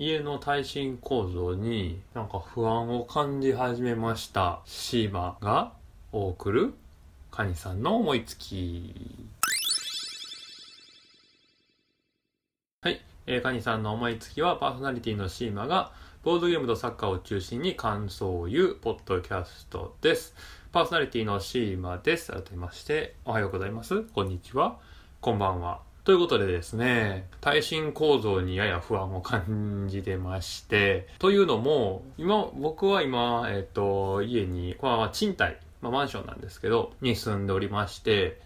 家の耐震構造になんか不安を感じ始めました。シーマが送るカニさんの思いつきはい、えー、カニさんの思いつきはパーソナリティのシーマがボードゲームとサッカーを中心に感想を言うポッドキャストです。パーソナリティのシーマです。改めましておはようございます。こんにちは。こんばんは。ということでですね、耐震構造にやや不安を感じてまして、というのも、今、僕は今、えっと、家に、これは賃貸、まあ、マンションなんですけど、に住んでおりまして、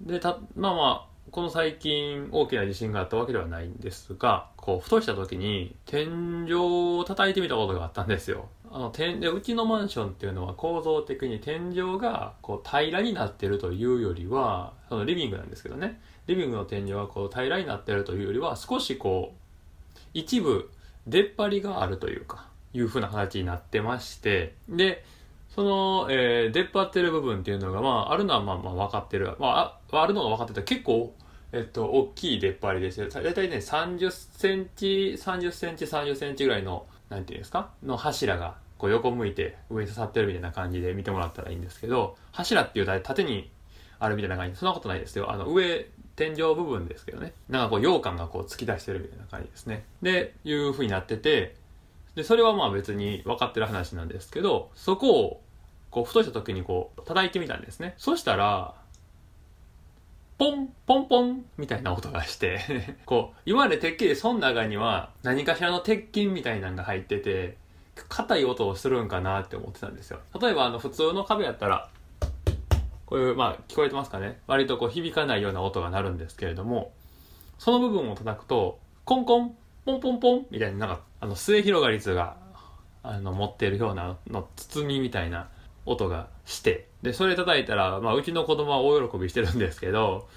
で、た、まあまあ、この最近大きな地震があったわけではないんですが、こう、ふとした時に天井を叩いてみたことがあったんですよ。あの、天、で、うちのマンションっていうのは構造的に天井がこう平らになってるというよりは、そのリビングなんですけどね。リビングの天井はこう平らになってるというよりは少しこう一部出っ張りがあるというかいう風な形になってましてでその、えー、出っ張ってる部分っていうのが、まあ、あるのはまあまあ分かってる。まあ、あるのが分かってて結構、えっと、大きい出っ張りでして、だいたいね、30センチ、30センチ、30センチぐらいの、なんていうんですか？の柱が、こう横向いて上に刺さってるみたいな感じで見てもらったらいいんですけど、柱っていうと縦にあるみたいな感じそんなことないですよ。あの、上、天井部分ですけどね。なんかこう、羊羹がこう突き出してるみたいな感じですね。で、いう風になってて、で、それはまあ別に分かってる話なんですけど、そこを、こう、ふとした時にこう、叩いてみたんですね。そしたら、ポン、ポンポンみたいな音がして こう、今までてっきりその中には何かしらの鉄筋みたいなのが入ってて、硬い音をするんかなって思ってたんですよ。例えばあの普通の壁やったら、こういう、まあ、聞こえてますかね割とこう響かないような音が鳴るんですけれども、その部分を叩くと、コンコン、ポンポンポンみたいな、なんか、あの、末広がり図が、あの、持ってるようなの、包みみたいな音がして、で、それ叩いたら、まあ、うちの子供は大喜びしてるんですけど、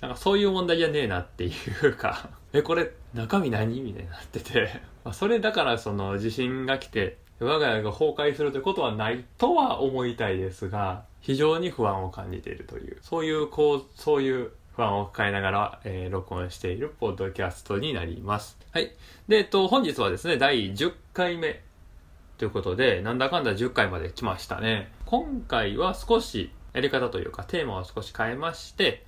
なんかそういう問題じゃねえなっていうかえ、これ、中身何みたいになってて まあ、それだからその地震が来て、我が家が崩壊するということはないとは思いたいですが、非常に不安を感じているという、そういう、こう、そういう不安を抱えながら、えー、録音しているポッドキャストになります。はい。で、えっと、本日はですね、第10回目ということで、なんだかんだ10回まで来ましたね。今回は少しやり方というか、テーマを少し変えまして、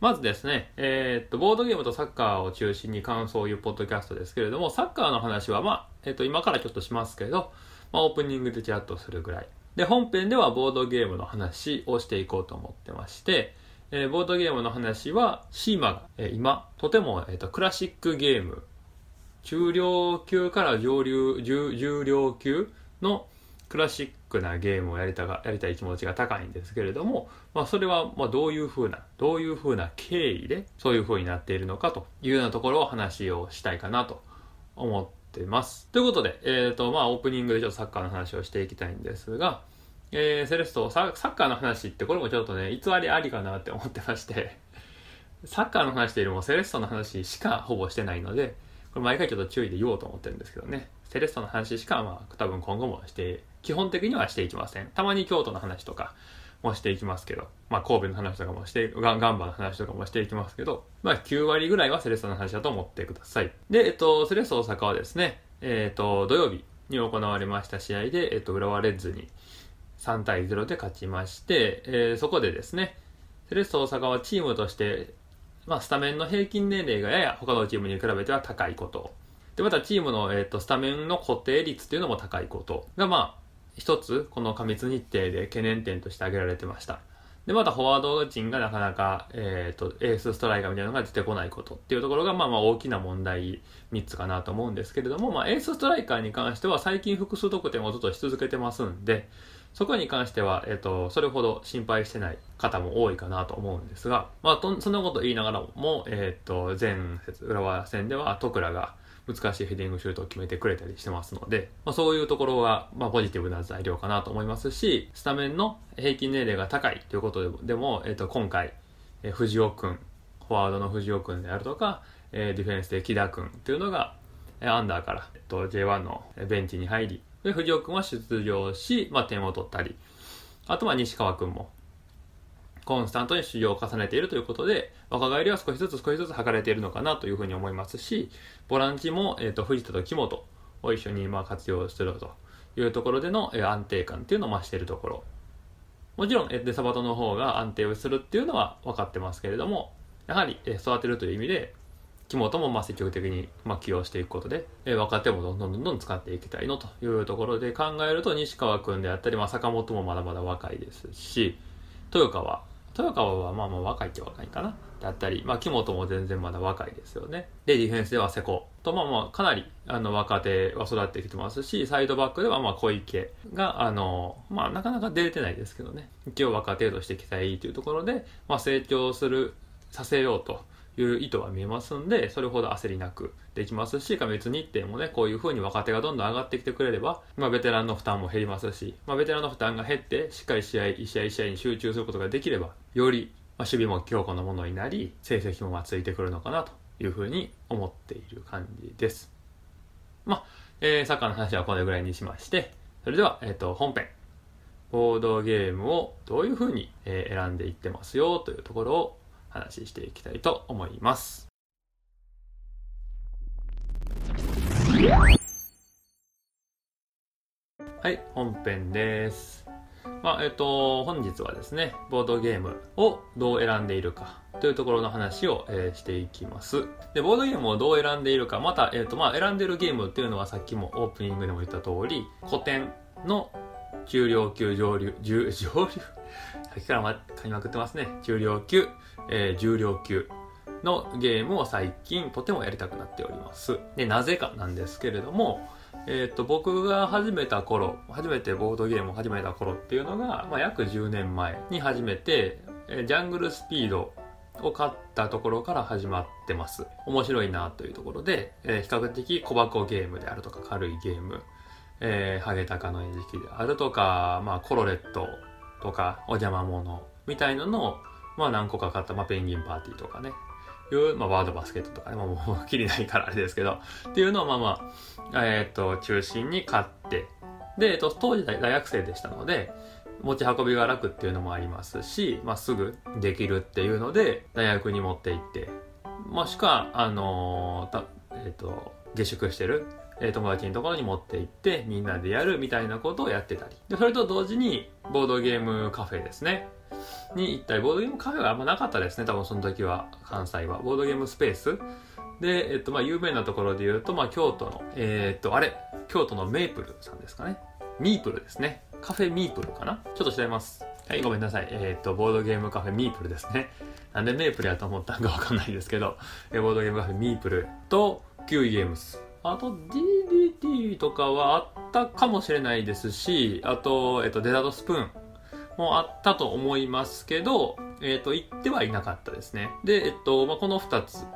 まずですね、えー、っと、ボードゲームとサッカーを中心に感想を言うポッドキャストですけれども、サッカーの話は、まあ、えー、っと、今からちょっとしますけど、まあ、オープニングでチラッとするぐらい。で、本編ではボードゲームの話をしていこうと思ってまして、えー、ボードゲームの話は、シーマが、えー、今、とても、えーと、クラシックゲーム、中量級から上流、重量級のクラシックなゲームをやりたが、やりたい気持ちが高いんですけれども、まあそれは、まあどういう風な、どういう風な経緯で、そういう風になっているのかというようなところを話をしたいかなと思ってます。ということで、えっ、ー、と、まあオープニングでちょっとサッカーの話をしていきたいんですが、えー、セレストサ、サッカーの話ってこれもちょっとね、偽りありかなって思ってましてサッカーの話というよりもセレストの話しかほぼしてないので、これ毎回ちょっと注意で言おうと思ってるんですけどね。セレストの話しか、まあ、多分今後もして、基本的にはしていきません。たまに京都の話とかもしていきますけど、まあ、神戸の話とかもして、ガンバの話とかもしていきますけど、まあ、9割ぐらいはセレストの話だと思ってください。で、えっと、セレスト大阪はですね、えっと、土曜日に行われました試合で、えっと、浦和レッズに3対0で勝ちまして、えー、そこでですね、セレッソ大阪はチームとして、まあ、スタメンの平均年齢がやや他のチームに比べては高いこと。で、またチームの、えーと、スタメンの固定率っていうのも高いことが、まあ、一つ、この過密日程で懸念点として挙げられてました。で、またフォワード陣がなかなか、えっ、ー、と、エースストライカーみたいなのが出てこないことっていうところが、まあまあ大きな問題3つかなと思うんですけれども、まあエースストライカーに関しては最近複数得点をずっとし続けてますんで、そこに関しては、えっ、と、それほど心配してない方も多いかなと思うんですが、まあ、とそんなこと言いながらも、えっ、と、前節、浦和戦では、徳倉が難しいヘディングシュートを決めてくれたりしてますので、まあ、そういうところが、まあ、ポジティブな材料かなと思いますし、スタメンの平均年齢が高いということでも、えっ、と、今回、えー、藤尾くん、フォワードの藤尾くんであるとか、えー、ディフェンスで木田くんっていうのが、アンダーから、えっと、J1 のベンチに入り、で、藤尾君は出場し、まあ、点を取ったり、あとは西川君も、コンスタントに修行を重ねているということで、若返りは少しずつ少しずつ図れているのかなというふうに思いますし、ボランチも、えっ、ー、と、藤田と木本を一緒にまあ活用するというところでの、えー、安定感っていうのを増しているところ。もちろん、えデサバトの方が安定をするっていうのは分かってますけれども、やはり、え育てるという意味で、木本もまあ積極的にまあ起用していくことで、えー、若手もどんどんどんどん使っていきたいのというところで考えると西川君であったり、まあ、坂本もまだまだ若いですし豊川豊川はまあまあ若いっちゃ若いかな。だったり、まあ、木本も全然まだ若いですよね。でディフェンスでは瀬古とまあまあかなりあの若手は育ってきてますしサイドバックではまあ小池があのまあなかなか出れてないですけどね。一応若手として期待というところで、まあ、成長するさせようという意図は見えますんで、それほど焦りなくできますし、加熱日程もね、こういう風に若手がどんどん上がってきてくれれば、まあ、ベテランの負担も減りますし、まあ、ベテランの負担が減って、しっかり試合、一試合一試合に集中することができれば、より、守備も強固なものになり、成績もまついてくるのかなという風に思っている感じです。まあ、えー、サッカーの話はこれぐらいにしまして、それでは、えっ、ー、と、本編。ボードゲームをどういう風に、え選んでいってますよというところを話していきたいと思います。はい、本編です。まあ、えっ、と、本日はですね、ボードゲームをどう選んでいるかというところの話を、えー、していきます。で、ボードゲームをどう選んでいるか、また、えっ、と、まあ、選んでるゲームっていうのはさっきもオープニングでも言った通り、古典の中量級上流、上上流？さっきから噛みまくってますね。中量級、えー、重量級のゲームを最近とてもやりたくなっております。で、なぜかなんですけれども、えっ、と、僕が始めた頃、初めてボードゲームを始めた頃っていうのが、まあ、約10年前に始めて、えジャングルスピードを買ったところから始まってます。面白いなというところで、えー、比較的小箱ゲームであるとか軽いゲーム、えー、ハゲタカの餌食であるとか、まあ、コロレットとか、お邪魔者みたいなのを、まあ、何個か買った、まあ、ペンギンパーティーとかね、いう、まあ、ワードバスケットとかね、まあ、もう、きりないからあれですけど、っていうのを、まあまあ、えっ、と、中心に買って、で、えっと、当時大学生でしたので、持ち運びが楽っていうのもありますし、まあ、すぐできるっていうので、大学に持って行って、もしくは、あのー、えっ、と、下宿してる、え友達のところに持って行って、みんなでやるみたいなことをやってたり。で、それと同時に、ボードゲームカフェですね。に行ったり、ボードゲームカフェはあんまなかったですね、多分その時は、関西は。ボードゲームスペースで、えっと、まあ、有名なところで言うと、まあ、京都の、えー、っと、あれ、京都のメープルさんですかね。ミープルですね。カフェミープルかなちょっと調べます。はい、ごめんなさい。えー、っと、ボードゲームカフェミープルですね。なんでメープルやと思ったんかわかんないですけど、えボードゲームカフェミープルと、キウイゲームス。あと DVD とかはあったかもしれないですし、あと、えっと、デザートスプーンもあったと思いますけど、えっ、ー、と、行ってはいなかったですね。で、えっと、まあ、この2つっ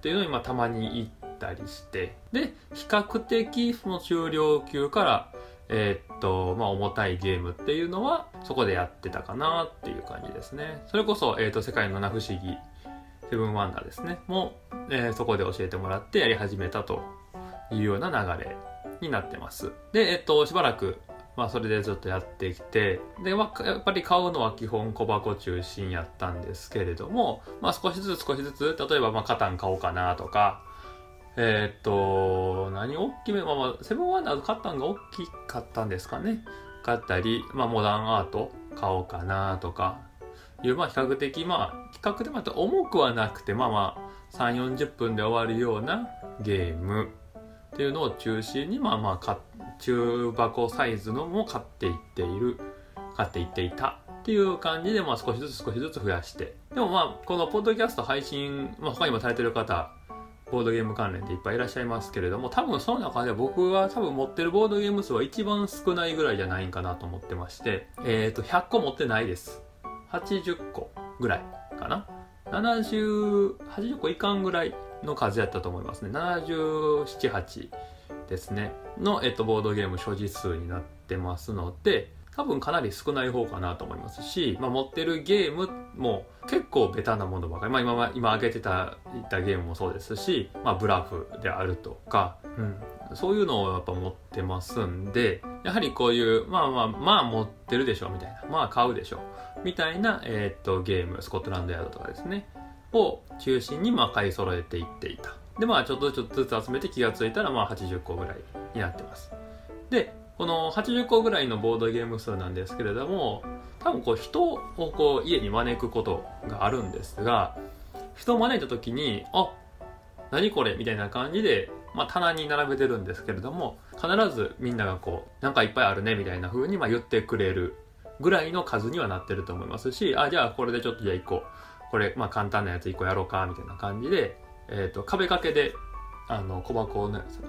ていうのを今たまに行ったりして、で、比較的その中量級から、えー、っと、まあ、重たいゲームっていうのは、そこでやってたかなっていう感じですね。それこそ、えー、っと、世界の七不思議、セブンワンダーですね。も、えー、そこで教えてもらってやり始めたというような流れになってます。で、えっと、しばらくまあそれでずっとやってきて、で、まあ、やっぱり買うのは基本小箱中心やったんですけれども、まあ少しずつ少しずつ、例えばまあカタン買おうかなとか、えー、っと、何大きめ、まあまあ、セブンワンダーズカタンが大きかったんですかね。買ったり、まあモダンアート買おうかなとか、いう、まあ比較的、まあ、比較的また重くはなくて、まあまあ、3、40分で終わるようなゲームっていうのを中心に、まあまあ買っ中箱サイズのも買っていっている、買っていっていたっていう感じで、まあ少しずつ少しずつ増やして。でもまあ、このポッドキャスト配信、まあ他にもされてる方、ボードゲーム関連でいっぱいいらっしゃいますけれども、多分その中で僕は多分持ってるボードゲーム数は一番少ないぐらいじゃないかなと思ってまして、えっ、ー、と、100個持ってないです。80個ぐらいかな。70、80個いかんぐらいの数やったと思いますね。77、8。ですね、の、えっと、ボードゲーム所持数になってますので、多分かなり少ない方かなと思いますし、まあ、持ってるゲームも結構ベタなものばかり、まあ今、今挙げてたたゲームもそうですし、まあ、ブラフであるとか、うん、そういうのをやっぱ持ってますんで、やはりこういう、まあまあ、まあ持ってるでしょ、みたいな。まあ買うでしょ。みたいな、えー、っと、ゲーム、スコットランドヤードとかですね。を中心に、まあ買い揃えていっていた。で、まあちょっとちょっとずつ集めて気がついたら、まあ80個ぐらいになってます。で、この80個ぐらいのボードゲーム数なんですけれども、多分こう人をこう家に招くことがあるんですが、人を招いた時に、あ、何これみたいな感じで、まあ、棚に並べてるんですけれども、必ずみんながこう、なんかいっぱいあるねみたいな風にまあ言ってくれるぐらいの数にはなってると思いますし、あ、じゃあこれでちょっとじゃあ1個、これまあ簡単なやつ1個やろうかみたいな感じで、え、ー、と、壁掛けで、あの、小箱のやつ、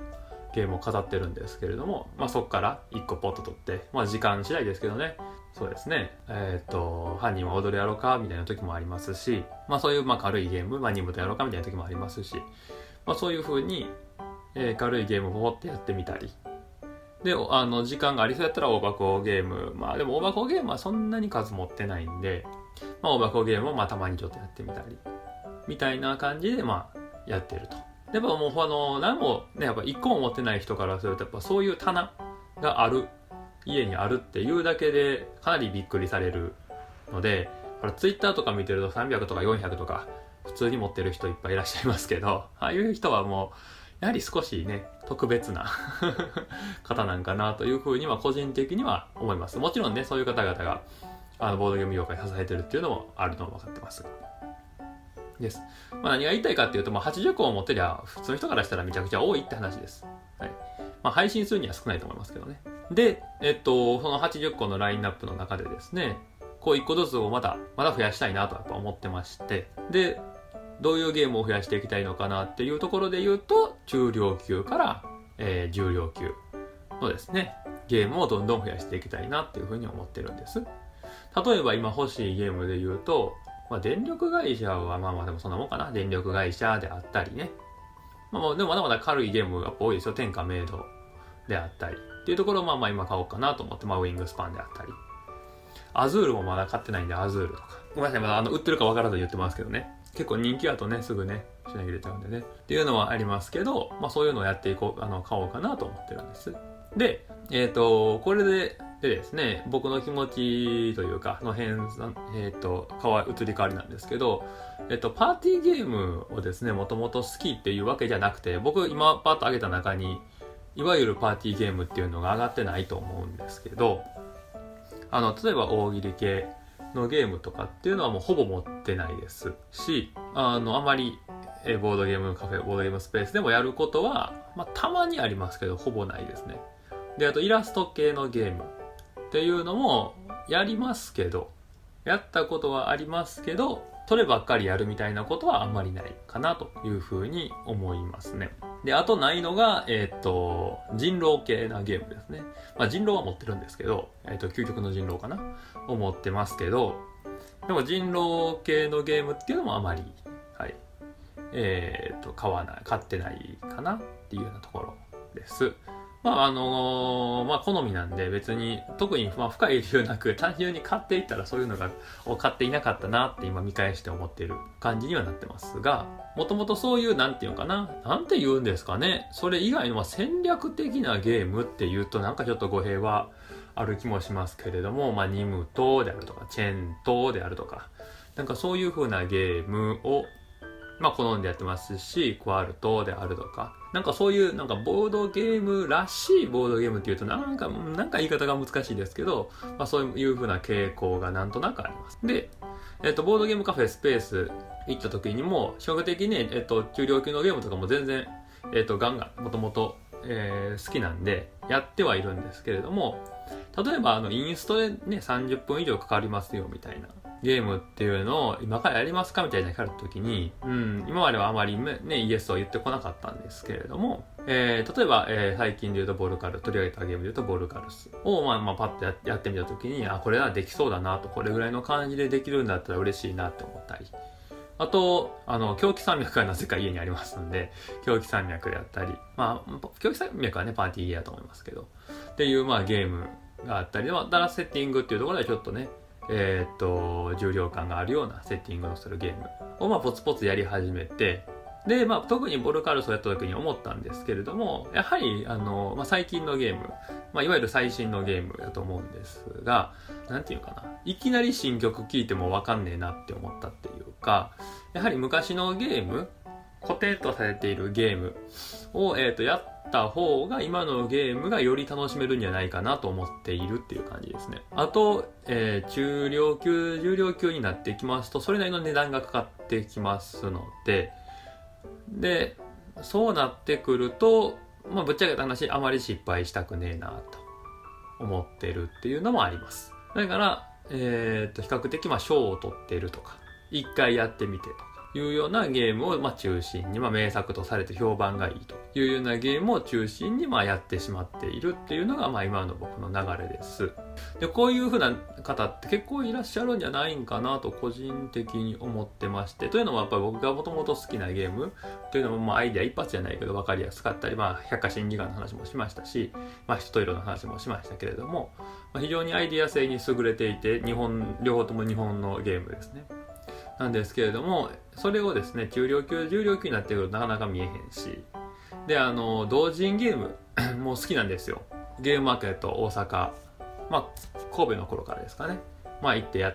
ゲームを飾ってるんですけれども、まあ、そこから1個ポッと取って、まあ、時間次第ですけどね、そうですね、えっ、ー、と、犯人は踊りやろうかみたいな時もありますし、まあ、そういうまあ軽いゲーム、まあ、任務とやろうかみたいな時もありますし、まあ、そういう風に、えー、軽いゲームをポってやってみたり、で、あの、時間がありそうやったら大箱ゲーム、まあでも大箱ゲームはそんなに数持ってないんで、まあ大箱ゲームをまあたまにちょっとやってみたり、みたいな感じでまあやってると。やっぱもうあの、何もね、やっぱ一個も持ってない人からすると、やっぱそういう棚がある、家にあるっていうだけでかなりびっくりされるので、ほら、ツイッターとか見てると300とか400とか、普通に持ってる人いっぱいいらっしゃいますけど、ああいう人はもう、やはり少しね、特別な 方なんかなというふうには個人的には思います。もちろんね、そういう方々が、あの、ボードゲーム業界支えてるっていうのもあるのは分かってますが。です。まあ、何が言いたいかっていうと、まあ、80個を持ってりゃ、普通の人からしたらめちゃくちゃ多いって話です。はい。まあ、配信するには少ないと思いますけどね。で、えっと、その80個のラインナップの中でですね、こう1個ずつをまだ、まだ増やしたいなとやっぱ思ってまして、で、どういうゲームを増やしていきたいのかなっていうところで言うと、中量級から、えー、重量級のですね、ゲームをどんどん増やしていきたいなっていうふうに思ってるんです。例えば今欲しいゲームで言うと、まあ、電力会社はまあまあでもそんなもんかな。電力会社であったりね。まあ、でもまだまだ軽いゲームが多いですよ。天下明ドであったり。っていうところをまあまあ今買おうかなと思って、まあウィングスパンであったり。アズールもまだ買ってないんで、アズールとか。ごめんなさい、まだあの売ってるかわからず言ってますけどね。結構人気だとね、すぐね、品切れちゃうんでね。っていうのはありますけど、まあそういうのをやっていこう、あの、買おうかなと思ってるんです。で、えっ、ー、と、これで、でですね、僕の気持ちというか、の変、えっ、ー、と、変わ、移り変わりなんですけど、えっ、と、パーティーゲームをですね、もともと好きっていうわけじゃなくて、僕今パッと上げた中に、いわゆるパーティーゲームっていうのが上がってないと思うんですけど、あの、例えば大喜利系のゲームとかっていうのはもうほぼ持ってないですし、あの、あまり、えボードゲームカフェ、ボードゲームスペースでもやることは、まあ、たまにありますけど、ほぼないですね。で、あとイラスト系のゲームっていうのもやりますけど、やったことはありますけど、そればっかりやるみたいなことはあんまりないかなというふうに思いますね。で、あとないのが、えっ、と、人狼系なゲームですね。まあ人狼は持ってるんですけど、えっ、と、究極の人狼かな？を持ってますけど、でも人狼系のゲームっていうのもあまり、はい、えっ、と、買わない、買ってないかなっていうようなところです。まああのー、まあ好みなんで別に特にまあ深い理由なく単純に買っていったらそういうのがを買っていなかったなって今見返して思っている感じにはなってますがもともとそういうなんていうのかななんて言うんですかねそれ以外のまあ戦略的なゲームっていうとなんかちょっと語弊はある気もしますけれどもまあニムトであるとかチェントであるとかなんかそういう風なゲームをまあ好んでやってますし、クワルトであるとか、なんかそういうなんかボードゲームらしいボードゲームっていうとなんか、なんか言い方が難しいですけど、まあそういう風な傾向がなんとなくあります。で、えっ、と、ボードゲームカフェスペース行った時にも、比較的ね、えっ、と、中量級のゲームとかも全然、えっ、と、ガンガン、もともと、えー、好きなんで、やってはいるんですけれども、例えばあの、インストでね、30分以上かかりますよみたいなゲームっていうのを今からやりますかみたいな聞かれた時に、うん、今まではあまりね、イエスを言ってこなかったんですけれども、えー、例えば、えー、最近で言うとボルカル、取り上げたゲームで言うとボルカルスを、まあ、まあ、パッとややってみた時に、あ、これはできそうだなと、これぐらいの感じでできるんだったら嬉しいなって思ったり、あと、あの、狂気山脈がなぜか家にありますんで、狂気山脈であったり、まあ、狂気山脈はね、パーティーゲーだと思いますけど、っていう、まあ、ゲームがあったり、まあ、だらセッティングっていうところでちょっとね、えー、っと、重量感があるようなセッティングをするゲームを、まあ、ポツポツやり始めて、で、まあ、特にボルカルソをやった時に思ったんですけれども、やはり、あの、まあ、最近のゲーム、まあ、いわゆる最新のゲームだと思うんですが、なんていうかな、いきなり新曲聴いてもわかんねえなって思ったっていうか、やはり昔のゲーム、固定とされているゲームを、えっ、ー、と、やった方が今のゲームがより楽しめるんじゃないかなと思っているっていう感じですね。あと、えー、中量級、重量級になってきますと、それなりの値段がかかってきますので、で、そうなってくると、まあ、ぶっちゃけた話、あまり失敗したくねえなと思ってるっていうのもあります。だから、えっ、と、比較的、まあ、賞を取ってるとか、一回やってみてとか、いうようなゲームを、ま、中心に、まあ、名作とされて評判がいいというようなゲームを中心に、まあ、やってしまっているっていうのが、まあ、今の僕の流れです。で、こういうふうな方って結構いらっしゃるんじゃないんかなと個人的に思ってまして、というのもやっぱり僕がもともと好きなゲームというのも、まあ、アイデア一発じゃないけど分かりやすかったり、まあ、百科新技眼の話もしましたし、まあ、人と色の話もしましたけれども、まあ、非常にアイデア性に優れていて、日本、両方とも日本のゲームですね。なんですけれども、それをですね、中量級、重量級になってくるとなかなか見えへんし、で、あの、同人ゲーム も好きなんですよ。ゲームマーケット大阪、まあ、神戸の頃からですかね。まあ、行ってや、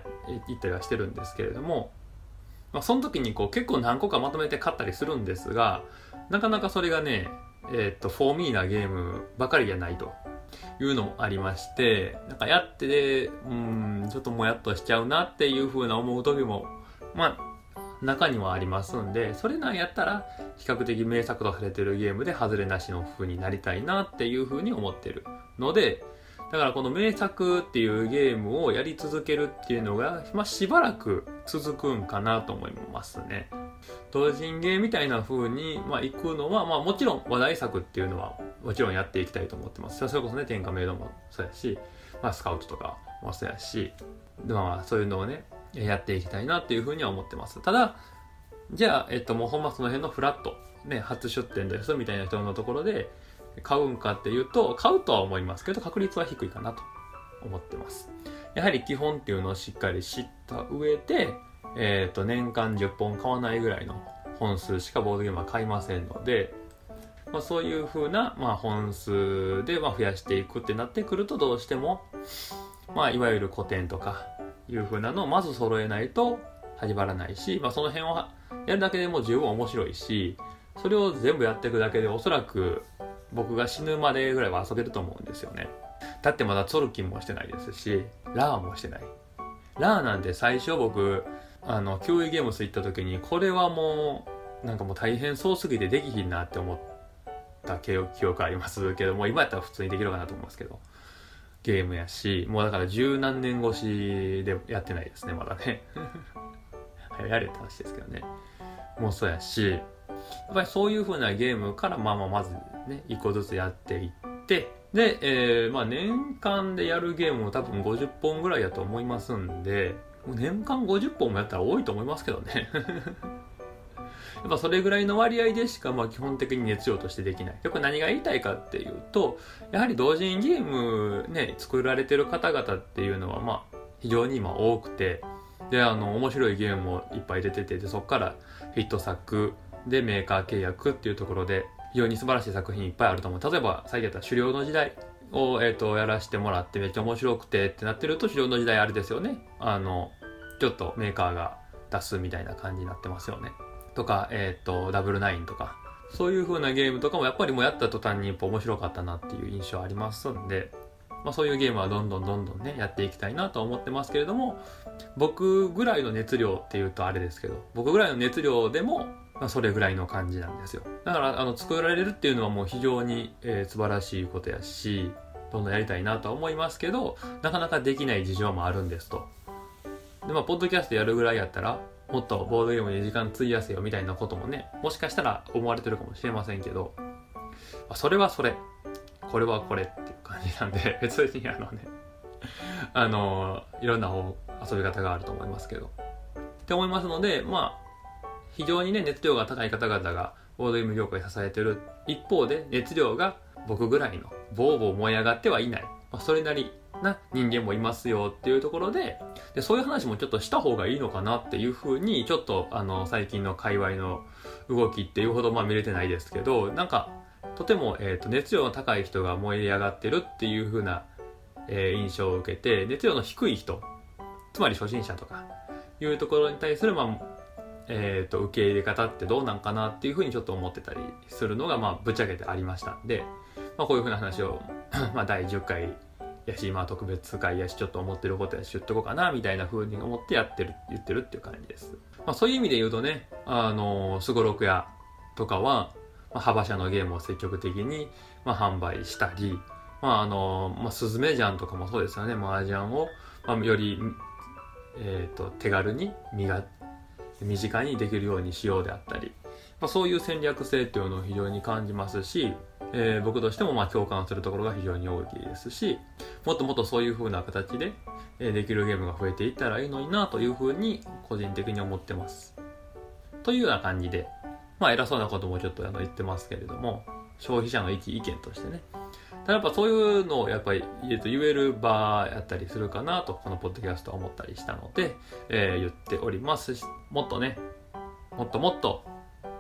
行ったりはしてるんですけれども、まあ、その時にこう結構何個かまとめて買ったりするんですが、なかなかそれがね、えー、っと、フォーミーなゲームばかりじゃないというのもありまして、なんかやってで、うん、ちょっともやっとしちゃうなっていうふうな思う時もまあ、中にはありますんで、それなんやったら、比較的名作とされてるゲームで外れなしの風になりたいなっていう風に思ってるので、だからこの名作っていうゲームをやり続けるっていうのが、まあ、しばらく続くんかなと思いますね。同人ゲーみたいな風に、まあ、行くのは、まあもちろん話題作っていうのはもちろんやっていきたいと思ってます。それこそね、天下メイドもそうやし、まあスカウトとかもそうやし、まあそういうのをね、やっていきたいなっていうふうには思ってます。ただ、じゃあ、えっと、もうほんまその辺のフラット、ね、初出店ですみたいな人のところで買うんかっていうと、買うとは思いますけど、確率は低いかなと思ってます。やはり基本っていうのをしっかり知った上で、えっ、と、年間10本買わないぐらいの本数しかボードゲームは買いませんので、まあ、そういう風な、まあ、本数で、ま、増やしていくってなってくるとどうしても、まあ、いわゆる古典とかいう風なのをまず揃えないと始まらないし、まあ、その辺をやるだけでも十分面白いし、それを全部やっていくだけでおそらく僕が死ぬまでぐらいは遊べると思うんですよね。だってまだツォルキンもしてないですし、ラーもしてない。ラーなんて最初僕、あの、競技ゲームス行った時に、これはもう、なんかもう大変そうすぎてできひんなって思った記憶ありますけども、今やったら普通にできるかなと思いますけど。ゲームやし、もうだから十何年越しでやってないですね、まだね。やれって話ですけどね。もうそうやし、やっぱりそういう風なゲームから、まあまあまずね、一個ずつやっていって、で、えー、まあ年間でやるゲームも多分50本ぐらいやと思いますんで、もう年間50本もやったら多いと思いますけどね。やっぱそれぐらいの割合でしかまあ基本的に熱量としてできない。よく何が言いたいかっていうと、やはり同人ゲームね、作られてる方々っていうのはまあ非常に今多くて、で、あの、面白いゲームもいっぱい出てて、で、そこからヒット作でメーカー契約っていうところで、非常に素晴らしい作品いっぱいあると思う。例えば、最近やった狩猟の時代を、えっ、ー、と、やらせてもらってめっちゃ面白くてってなってると、狩猟の時代あれですよね。あの、ちょっとメーカーが出すみたいな感じになってますよね。とか、えっ、ー、と、ダブルナインとか、そういう風なゲームとかもやっぱりもうやった途端にやっぱ面白かったなっていう印象ありますんで、まあそういうゲームはどんどんどんどんね、やっていきたいなと思ってますけれども、僕ぐらいの熱量っていうとあれですけど、僕ぐらいの熱量でも、まあ、それぐらいの感じなんですよ。だから、あの、作られるっていうのはもう非常に、えー、素晴らしいことやし、どんどんやりたいなとは思いますけど、なかなかできない事情もあるんですと。で、まあ、ポッドキャストやるぐらいやったら、もっとボードゲームに時間費やせよみたいなこともね、もしかしたら思われてるかもしれませんけど、それはそれ、これはこれっていう感じなんで、別にあのね、あの、いろんな遊び方があると思いますけど。って思いますので、まあ、非常にね、熱量が高い方々がボードゲーム業界支えてる一方で、熱量が僕ぐらいのボーボー燃え上がってはいない。まあ、それなりな人間もいますよっていうところで、で、そういう話もちょっとした方がいいのかなっていうふうに、ちょっとあの、最近の界隈の動きっていうほどまあ見れてないですけどなんかとても、えーと、熱量の高い人が燃え上がってるっていう風な、えー、印象を受けて熱量の低い人つまり初心者とかいうところに対する、まあえーと、受け入れ方ってどうなんかなっていうふうにちょっと思ってたりするのが、まあ、ぶっちゃけてありましたんで、まあ、こういうふうな話をまあ第10回やし、まあ、特別会やしちょっと思ってることやし言っとこうかなみたいなふうに思ってやってる言ってるっていう感じです、まあ、そういう意味で言うとねあのすごろく屋とかは、まあ、幅社のゲームを積極的に、まあ、販売したりまああの、まあ、スズメジャンとかもそうですよね。麻雀を、まあ、より、えーと、手軽に身が身近にできるようにしようであったり、まあ、そういう戦略性っていうのを非常に感じますしえー、僕としてもまあ共感するところが非常に大きいですしもっともっとそういう風な形で、え、できるゲームが増えていったらいいのになという風に個人的に思ってます。というような感じで、まあ偉そうなこともちょっとあの言ってますけれども消費者の意見としてねただやっぱそういうのをやっぱり言える場やったりするかなとこのポッドキャストは思ったりしたので、えー、言っておりますしもっとねもっともっと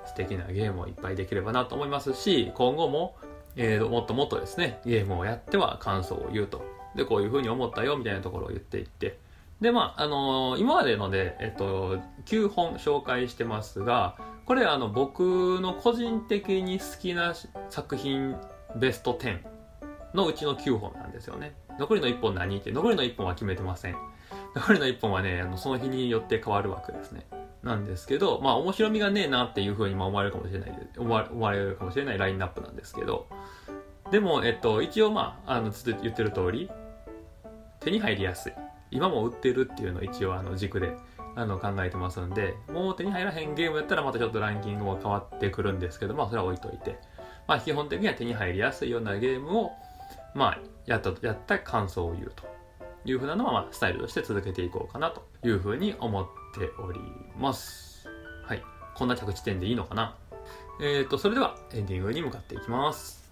素敵なゲームをいっぱいできればなと思いますし、今後も、えー、もっともっとですね、ゲームをやっては感想を言うと。で、こういう風に思ったよみたいなところを言っていって。で、まあ、あのー、今までので、えっと、9本紹介してますが、これあの、僕の個人的に好きな作品ベスト10のうちの9本なんですよね。残りの1本何って、残りの1本は決めてません。残りの1本はね、あのその日によって変わる枠ですね。なんですけど、まあ面白みがねえなっていうふうに思われるかもしれない、思われるかもしれないラインナップなんですけど、でも、えっと、一応まあ、あの、つ言ってる通り、手に入りやすい。今も売ってるっていうのを一応あの軸であの考えてますんで、もう手に入らへんゲームやったらまたちょっとランキングも変わってくるんですけど、まあそれは置いといて、まあ基本的には手に入りやすいようなゲームを、まあやった、やった感想を言うというふうなのは、まあスタイルとして続けていこうかなというふうに思ってております。はい。こんな着地点でいいのかな？えっ、ー、と、それではエンディングに向かっていきます。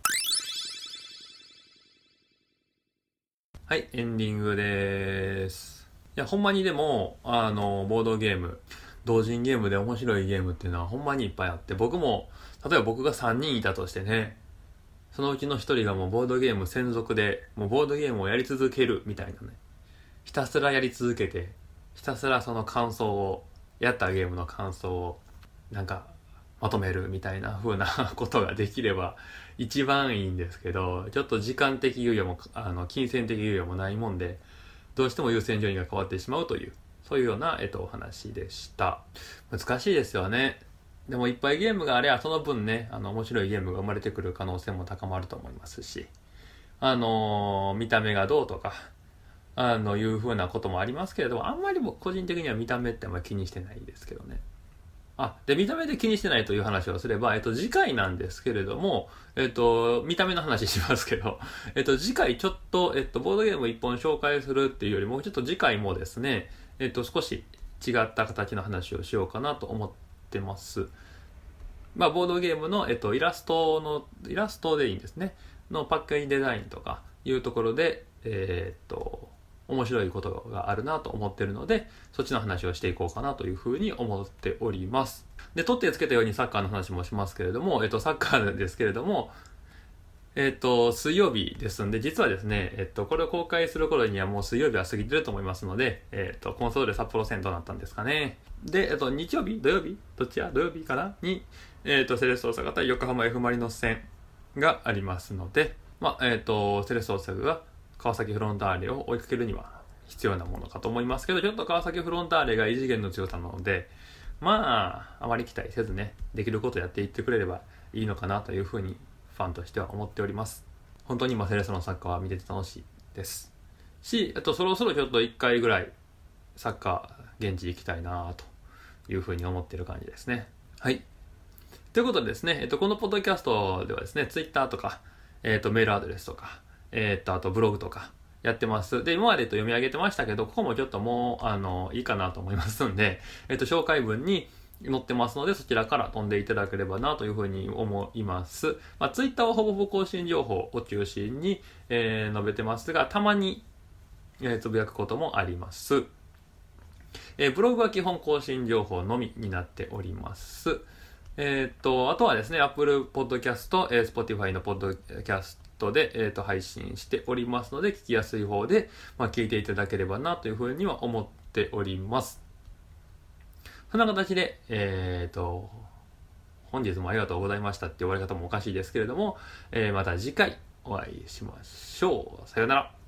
はい、エンディングです。いや、ほんまにでも、あの、ボードゲーム、同人ゲームで面白いゲームっていうのはほんまにいっぱいあって、僕も、例えば僕が3人いたとしてね、そのうちの1人がもうボードゲーム専属で、もうボードゲームをやり続けるみたいなね、ひたすらやり続けて、ひたすらその感想をやったゲームの感想をなんかまとめるみたいな風なことができれば一番いいんですけどちょっと時間的猶予もあの金銭的猶予もないもんでどうしても優先順位が変わってしまうというそういうような、えっと、お話でした。難しいですよね。でもいっぱいゲームがあればその分ねあの面白いゲームが生まれてくる可能性も高まると思いますしあのー、見た目がどうとかあの、いうふうなこともありますけれども、あんまり僕個人的には見た目ってあんまり気にしてないですけどね。あ、で、見た目で気にしてないという話をすれば、えっと、次回なんですけれども、えっと、見た目の話しますけど、えっと、次回ちょっと、えっと、ボードゲーム一本紹介するっていうよりも、ちょっと次回もですね、えっと、少し違った形の話をしようかなと思ってます。まあ、ボードゲームの、えっと、イラストの、イラストでいいんですね。のパッケージデザインとかいうところで、えー、っと、面白いことがあるなと思ってるので、そっちの話をしていこうかなというふうに思っております。で、取ってつけたようにサッカーの話もしますけれども、えっと、サッカーですけれども、えっと、水曜日ですんで、実はですね、えっと、これを公開する頃にはもう水曜日は過ぎてると思いますので、えっと、コンソール札幌戦となったんですかね。で、えっと、日曜日土曜日？どっちや土曜日かな？に、えっと、セレッソ大阪対横浜 F マリノス戦がありますので、まあ、えっと、セレッソ大阪が川崎フロンターレを追いかけるには必要なものかと思いますけど、ちょっと川崎フロンターレが異次元の強さなので、まあ、あまり期待せずね、できることやっていってくれればいいのかなというふうにファンとしては思っております。本当に今セレッソのサッカーは見てて楽しいです。し、あとそろそろちょっと1回ぐらいサッカー現地行きたいなというふうに思ってる感じですね。はい。ということでですね、えっと、このポッドキャストではですね、Twitter とか、えっと、メールアドレスとか、えー、っと、あとブログとかやってます。で、今までと読み上げてましたけど、ここもちょっともう、あの、いいかなと思いますんで、えっと、紹介文に載ってますので、そちらから飛んでいただければなというふうに思います。まあ、ツイッターはほぼほぼ更新情報を中心に、えー、述べてますが、たまに、えー、つぶやくこともあります。えー、ブログは基本更新情報のみになっております。えーっと、あとはですね、Apple Podcast、えー Spotify の Podcast で、えーっと配信しておりますので、聞きやすい方で、まあ、聞いていただければなというふうには思っております。そんな形で、えーっと、本日もありがとうございましたって終わり方もおかしいですけれども、えーまた次回お会いしましょう。さようなら。